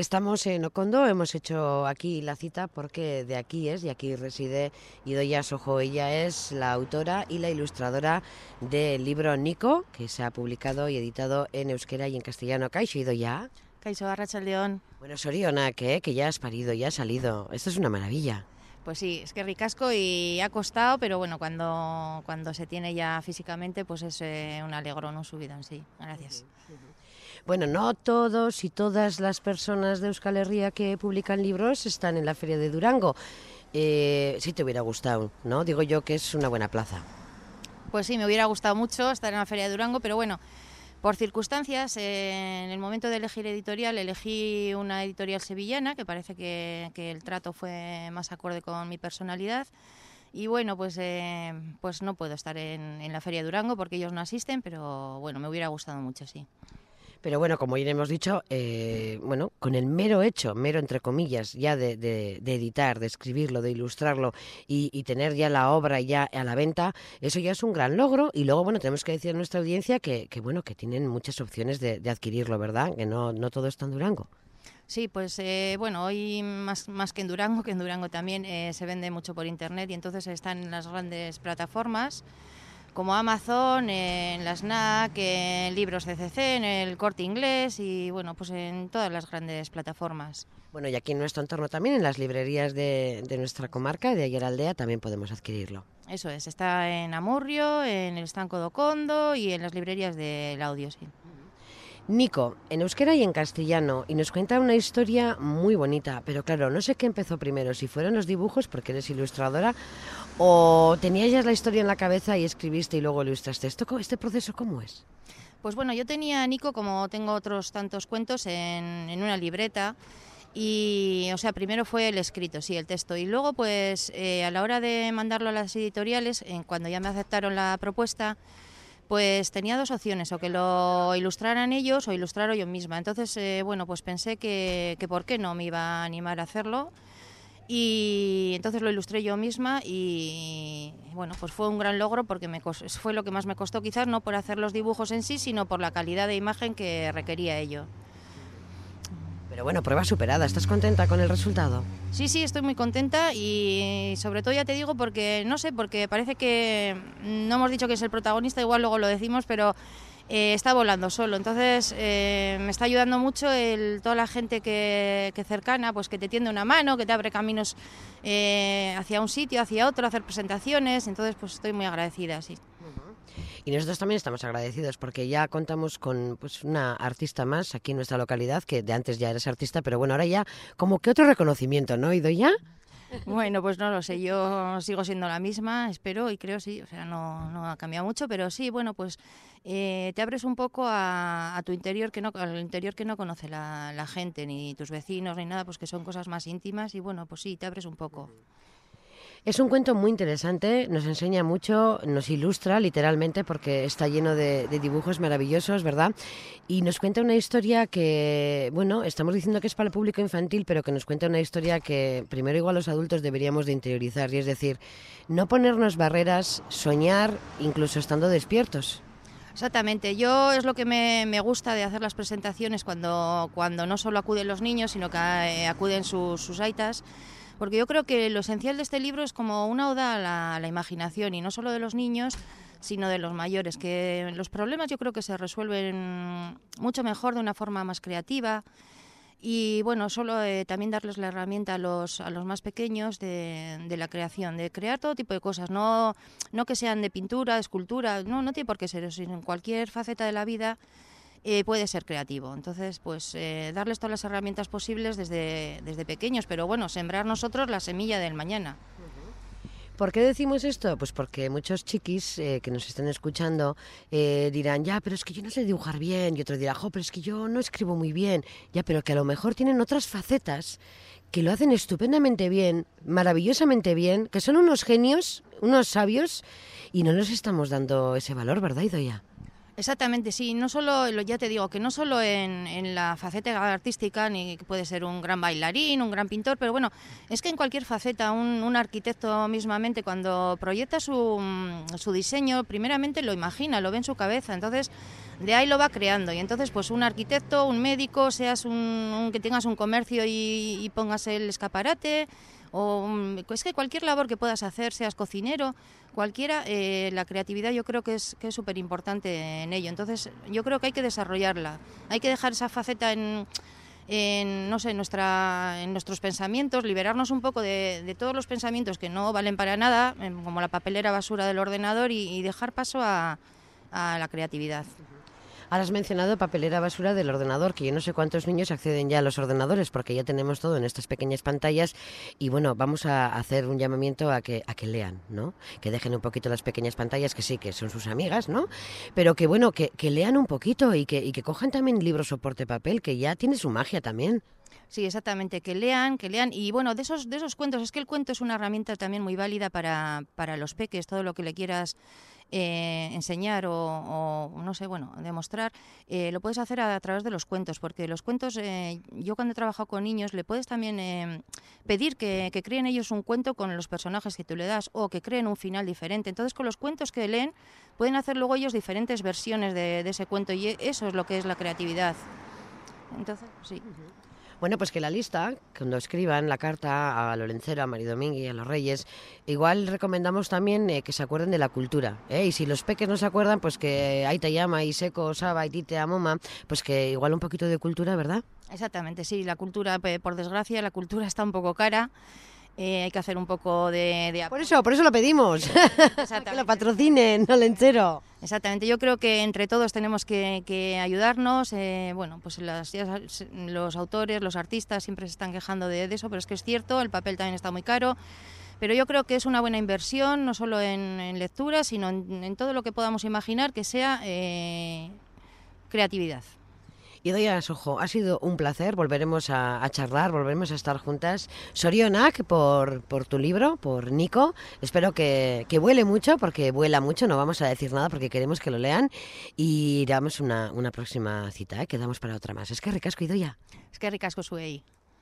Estamos en Ocondo, hemos hecho aquí la cita porque de aquí es y aquí reside Idoya Sojo. Ella es la autora y la ilustradora del libro Nico, que se ha publicado y editado en euskera y en castellano. Kaixo, Idoya. Kaixo, León. Bueno, Soriona, que, que ya has parido, ya has salido. Esto es una maravilla. Pues sí, es que ricasco y ha costado, pero bueno, cuando, cuando se tiene ya físicamente, pues es eh, un alegrón, un en sí. Gracias. Bueno, no todos y todas las personas de Euskal Herria que publican libros están en la Feria de Durango. Eh, si te hubiera gustado, ¿no? Digo yo que es una buena plaza. Pues sí, me hubiera gustado mucho estar en la Feria de Durango, pero bueno, por circunstancias, eh, en el momento de elegir editorial, elegí una editorial sevillana, que parece que, el trato fue más acorde con mi personalidad. Y bueno, pues, eh, pues no puedo estar en, la Feria Durango porque ellos no asisten, pero bueno, me hubiera gustado mucho, sí. Pero bueno, como ya hemos dicho, eh, bueno, con el mero hecho, mero entre comillas, ya de, editar, de escribirlo, de ilustrarlo y, tener ya la obra ya a la venta, eso ya es un gran logro. Y luego, bueno, tenemos que decir a nuestra audiencia que, bueno, que tienen muchas opciones de, adquirirlo, ¿verdad? Que no, no todo está en Durango. Sí, pues eh, bueno, hoy más, más que en Durango, que en Durango también eh, se vende mucho por internet y entonces están en las grandes plataformas como Amazon, en la SNAC, en Libros CCC, en el Corte Inglés y bueno, pues en todas las grandes plataformas. Bueno, y aquí en nuestro entorno también, en las librerías de, nuestra comarca, de Ayer Aldea, también podemos adquirirlo. Eso es, está en Amurrio, en el Estanco do Condo y en las librerías del audio, sí. Nico, en euskera y en castellano, y nos cuenta una historia muy bonita, pero claro, no sé qué empezó primero, si fueron los dibujos, porque eres ilustradora, o tenías ya la historia en la cabeza y escribiste y luego ilustraste. ¿Esto, ¿Este proceso cómo es? Pues bueno, yo tenía a Nico, como tengo otros tantos cuentos, en, una libreta. Y, o sea, primero fue el escrito, sí, el texto. Y luego, pues, eh, a la hora de mandarlo a las editoriales, cuando ya me aceptaron la propuesta, pues tenía dos opciones, o que lo ilustraran ellos o ilustrarlo yo misma. Entonces, eh, bueno, pues pensé que, que por qué no me iba a animar a hacerlo. Y entonces lo ilustré yo misma y bueno, pues fue un gran logro porque me fue lo que más me costó quizás, no por hacer los dibujos en sí, sino por la calidad de imagen que requería ello. Bueno, prueba superada. ¿Estás contenta con el resultado? Sí, sí, estoy muy contenta y sobre todo ya te digo porque, no sé, porque parece que no hemos dicho que es el protagonista, igual luego lo decimos, pero eh, está volando solo. Entonces eh, me está ayudando mucho el, toda la gente que, cercana, pues que te tiende una mano, que te abre caminos eh, hacia un sitio, hacia otro, hacer presentaciones. Entonces pues estoy muy agradecida. Y nosotros también estamos agradecidos porque ya contamos con pues, una artista más aquí en nuestra localidad, que de antes ya eres artista, pero bueno, ahora ya como que otro reconocimiento, ¿no, Ido ya? Bueno, pues no lo sé, yo sigo siendo la misma, espero y creo sí, o sea, no, no ha cambiado mucho, pero sí, bueno, pues eh, te abres un poco a, tu interior, que no, al interior que no conoce la, la gente, ni tus vecinos, ni nada, pues que son cosas más íntimas y bueno, pues sí, te abres un poco. Es un cuento muy interesante, nos enseña mucho, nos ilustra literalmente porque está lleno de, dibujos maravillosos, ¿verdad? Y nos cuenta una historia que, bueno, estamos diciendo que es para el público infantil, pero que nos cuenta una historia que primero igual los adultos deberíamos de interiorizar, y es decir, no ponernos barreras, soñar incluso estando despiertos. Exactamente, yo es lo que me, gusta de hacer las presentaciones cuando, cuando no solo acuden los niños, sino que eh, acuden sus, sus aitas porque yo creo que lo esencial de este libro es como una oda a la, imaginación y no solo de los niños, sino de los mayores, que los problemas yo creo que se resuelven mucho mejor de una forma más creativa. Y bueno, solo eh, también darles la herramienta a los, a los más pequeños de, de, la creación, de crear todo tipo de cosas, no, no que sean de pintura, de escultura, no, no tiene por qué ser eso, sino en cualquier faceta de la vida eh, puede ser creativo. Entonces, pues eh, darles todas las herramientas posibles desde, desde pequeños, pero bueno, sembrar nosotros la semilla del mañana. ¿Por qué decimos esto? Pues porque muchos chiquis eh, que nos están escuchando dirán, ya, pero es que yo no sé dibujar bien, y otro dirá, jo, pero es que yo no escribo muy bien, ya, pero que a lo mejor tienen otras facetas que lo hacen estupendamente bien, maravillosamente bien, que son unos genios, unos sabios, y no nos estamos dando ese valor, ¿verdad, Idoya? Exactamente, sí, no solo, ya te digo, que no solo en, la faceta artística, ni que puede ser un gran bailarín, un gran pintor, pero bueno, es que en cualquier faceta, un, arquitecto mismamente, cuando proyecta su, su diseño, primeramente lo imagina, lo ve en su cabeza, entonces de ahí lo va creando. Y entonces, pues un arquitecto, un médico, seas un, que tengas un comercio y, pongas el escaparate, o es que cualquier labor que puedas hacer, seas cocinero, cualquiera, eh, la creatividad yo creo que es que es súper importante en ello. Entonces, yo creo que hay que desarrollarla. Hay que dejar esa faceta en, no sé, nuestra, en nuestros pensamientos, liberarnos un poco de, todos los pensamientos que no valen para nada, como la papelera basura del ordenador, y, dejar paso a la creatividad. Ahora has mencionado papelera basura del ordenador, que yo no sé cuántos niños acceden ya a los ordenadores, porque ya tenemos todo en estas pequeñas pantallas. Y bueno, vamos a hacer un llamamiento a que, a que lean, ¿no? Que dejen un poquito las pequeñas pantallas, que sí, que son sus amigas, ¿no? Pero que bueno, que, que lean un poquito y que, y que cojan también libros soporte papel, que ya tiene su magia también. Sí, exactamente, que lean, que lean. Y bueno, de esos, de esos cuentos, es que el cuento es una herramienta también muy válida para, para los peques, todo lo que le quieras eh, enseñar o, no sé, bueno, demostrar, eh, lo puedes hacer a, través de los cuentos, porque los cuentos, eh, yo cuando he trabajado con niños, le puedes también pedir que, creen ellos un cuento con los personajes que tú le das o que creen un final diferente. Entonces, con los cuentos que leen, pueden hacer luego ellos diferentes versiones de, de ese cuento y eso es lo que es la creatividad. Entonces, sí. Bueno, pues que la lista, cuando escriban la carta a Lorencero, a y a los Reyes, igual recomendamos también eh, que se acuerden de la cultura. ¿eh? Y si los peques no se acuerdan, pues que ahí te llama, y seco, saba, y tite, amoma, pues que igual un poquito de cultura, ¿verdad? Exactamente, sí, la cultura, por desgracia, la cultura está un poco cara. Eh, hay que hacer un poco de, Por eso, por eso lo pedimos. que lo patrocinen, no entero. Exactamente, yo creo que entre todos tenemos que, ayudarnos. Eh, bueno, pues los autores, los artistas siempre se están quejando de, eso, pero es que es cierto, el papel también está muy caro. Pero yo creo que es una buena inversión, no solo en, lectura, sino en, todo lo que podamos imaginar que sea eh, creatividad. Y doy a ojo, ha sido un placer, volveremos a, charlar, volveremos a estar juntas. Sorionak por, por tu libro, por Nico. Espero que, que vuele mucho, porque vuela mucho, no vamos a decir nada porque queremos que lo lean. Y damos una, una próxima cita, ¿eh? quedamos para otra más. Es que ricasco, Idoya. Es que ricasco, Suey.